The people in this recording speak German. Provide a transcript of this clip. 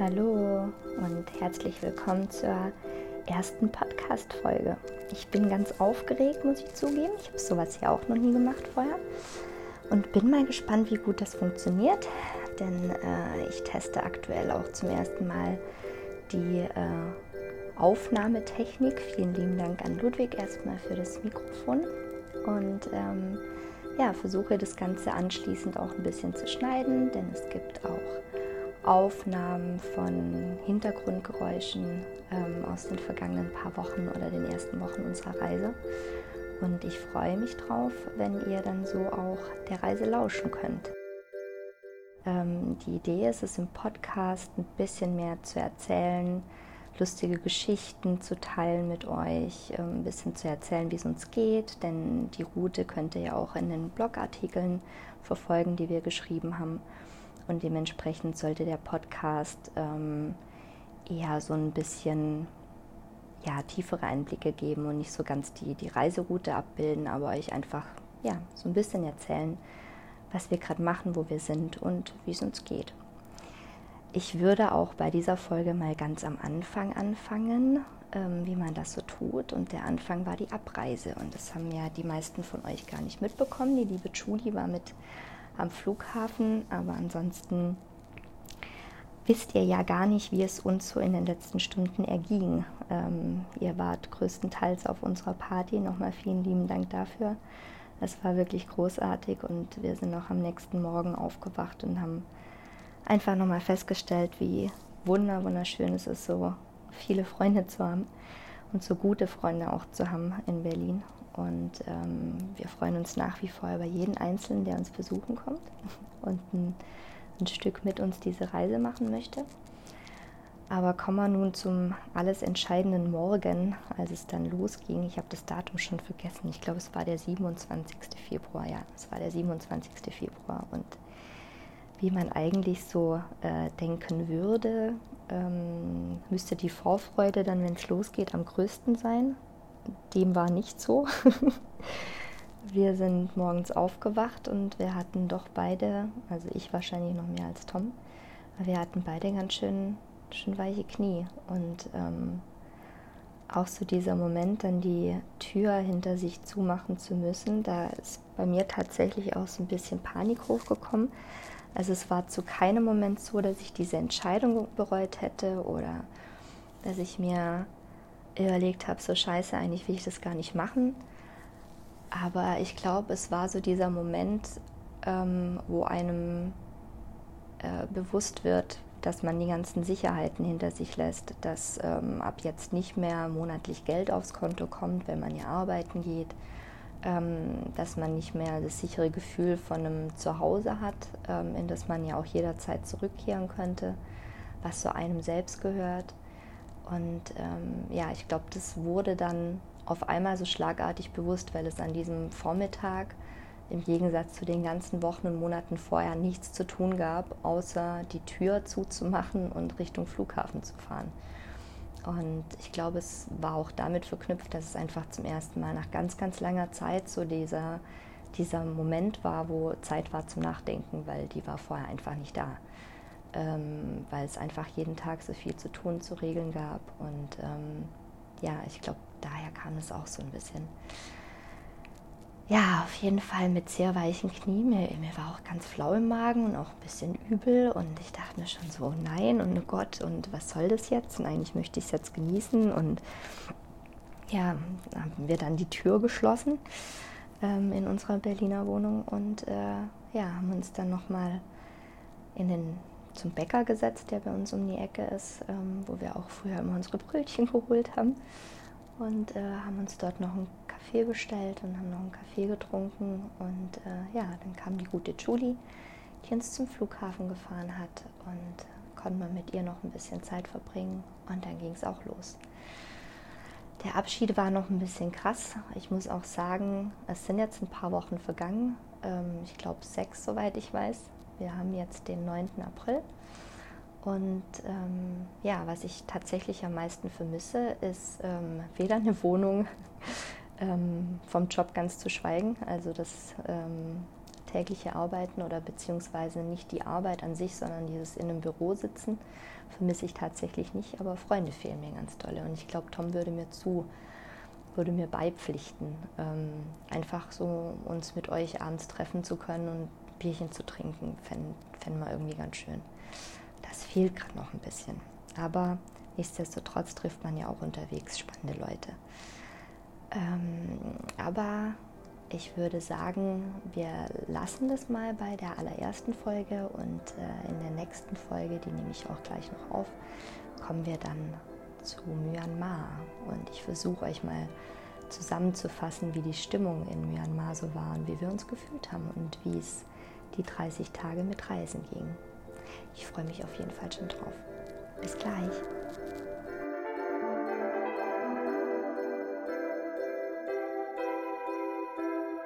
Hallo und herzlich willkommen zur ersten Podcast-Folge. Ich bin ganz aufgeregt, muss ich zugeben. Ich habe sowas ja auch noch nie gemacht vorher und bin mal gespannt, wie gut das funktioniert, denn äh, ich teste aktuell auch zum ersten Mal die äh, Aufnahmetechnik. Vielen lieben Dank an Ludwig erstmal für das Mikrofon und ähm, ja, versuche das Ganze anschließend auch ein bisschen zu schneiden, denn es gibt auch Aufnahmen von Hintergrundgeräuschen ähm, aus den vergangenen paar Wochen oder den ersten Wochen unserer Reise. Und ich freue mich drauf, wenn ihr dann so auch der Reise lauschen könnt. Ähm, die Idee ist es im Podcast ein bisschen mehr zu erzählen, lustige Geschichten zu teilen mit euch, ähm, ein bisschen zu erzählen, wie es uns geht, denn die Route könnt ihr ja auch in den Blogartikeln verfolgen, die wir geschrieben haben. Und dementsprechend sollte der Podcast ähm, eher so ein bisschen ja, tiefere Einblicke geben und nicht so ganz die, die Reiseroute abbilden, aber euch einfach ja, so ein bisschen erzählen, was wir gerade machen, wo wir sind und wie es uns geht. Ich würde auch bei dieser Folge mal ganz am Anfang anfangen, ähm, wie man das so tut. Und der Anfang war die Abreise. Und das haben ja die meisten von euch gar nicht mitbekommen. Die liebe Julie war mit am Flughafen, aber ansonsten wisst ihr ja gar nicht, wie es uns so in den letzten Stunden erging. Ähm, ihr wart größtenteils auf unserer Party. Nochmal vielen lieben Dank dafür. Es war wirklich großartig und wir sind auch am nächsten Morgen aufgewacht und haben einfach nochmal festgestellt, wie wunder, wunderschön es ist, so viele Freunde zu haben und so gute Freunde auch zu haben in Berlin. Und ähm, wir freuen uns nach wie vor über jeden Einzelnen, der uns besuchen kommt und ein, ein Stück mit uns diese Reise machen möchte. Aber kommen wir nun zum alles entscheidenden Morgen, als es dann losging. Ich habe das Datum schon vergessen. Ich glaube, es war der 27. Februar. Ja, es war der 27. Februar. Und wie man eigentlich so äh, denken würde, ähm, müsste die Vorfreude dann, wenn es losgeht, am größten sein dem war nicht so. wir sind morgens aufgewacht und wir hatten doch beide, also ich wahrscheinlich noch mehr als Tom, wir hatten beide ganz schön, schön weiche Knie. Und ähm, auch so dieser Moment, dann die Tür hinter sich zumachen zu müssen, da ist bei mir tatsächlich auch so ein bisschen Panik hochgekommen. Also es war zu keinem Moment so, dass ich diese Entscheidung bereut hätte oder dass ich mir überlegt habe, so scheiße, eigentlich will ich das gar nicht machen. Aber ich glaube, es war so dieser Moment, ähm, wo einem äh, bewusst wird, dass man die ganzen Sicherheiten hinter sich lässt, dass ähm, ab jetzt nicht mehr monatlich Geld aufs Konto kommt, wenn man ja arbeiten geht, ähm, dass man nicht mehr das sichere Gefühl von einem Zuhause hat, ähm, in das man ja auch jederzeit zurückkehren könnte, was zu einem selbst gehört. Und ähm, ja, ich glaube, das wurde dann auf einmal so schlagartig bewusst, weil es an diesem Vormittag im Gegensatz zu den ganzen Wochen und Monaten vorher nichts zu tun gab, außer die Tür zuzumachen und Richtung Flughafen zu fahren. Und ich glaube, es war auch damit verknüpft, dass es einfach zum ersten Mal nach ganz, ganz langer Zeit so dieser, dieser Moment war, wo Zeit war zum Nachdenken, weil die war vorher einfach nicht da ähm, weil es einfach jeden Tag so viel zu tun, zu regeln gab. Und ähm, ja, ich glaube, daher kam es auch so ein bisschen. Ja, auf jeden Fall mit sehr weichen Knien. Mir, mir, war auch ganz flau im Magen und auch ein bisschen übel. Und ich dachte mir schon so, nein und oh Gott, und was soll das jetzt? Und eigentlich möchte ich es jetzt genießen. Und ja, haben wir dann die Tür geschlossen ähm, in unserer Berliner Wohnung und äh, ja, haben uns dann nochmal in den zum Bäcker gesetzt, der bei uns um die Ecke ist, ähm, wo wir auch früher immer unsere Brötchen geholt haben. Und äh, haben uns dort noch einen Kaffee bestellt und haben noch einen Kaffee getrunken. Und äh, ja, dann kam die gute Julie, die uns zum Flughafen gefahren hat und äh, konnten wir mit ihr noch ein bisschen Zeit verbringen. Und dann ging es auch los. Der Abschied war noch ein bisschen krass. Ich muss auch sagen, es sind jetzt ein paar Wochen vergangen. Ähm, ich glaube sechs, soweit ich weiß. Wir haben jetzt den 9. April. Und ähm, ja, was ich tatsächlich am meisten vermisse, ist ähm, weder eine Wohnung ähm, vom Job ganz zu schweigen. Also das ähm, tägliche Arbeiten oder beziehungsweise nicht die Arbeit an sich, sondern dieses in einem Büro sitzen, vermisse ich tatsächlich nicht, aber Freunde fehlen mir ganz dolle. Und ich glaube, Tom würde mir zu, würde mir beipflichten, ähm, einfach so uns mit euch abends treffen zu können und Bierchen zu trinken, fände fänd wir irgendwie ganz schön. Das fehlt gerade noch ein bisschen. Aber nichtsdestotrotz trifft man ja auch unterwegs spannende Leute. Ähm, aber ich würde sagen, wir lassen das mal bei der allerersten Folge und äh, in der nächsten Folge, die nehme ich auch gleich noch auf, kommen wir dann zu Myanmar. Und ich versuche euch mal zusammenzufassen, wie die Stimmung in Myanmar so war und wie wir uns gefühlt haben und wie es die 30 Tage mit Reisen ging. Ich freue mich auf jeden Fall schon drauf. Bis gleich.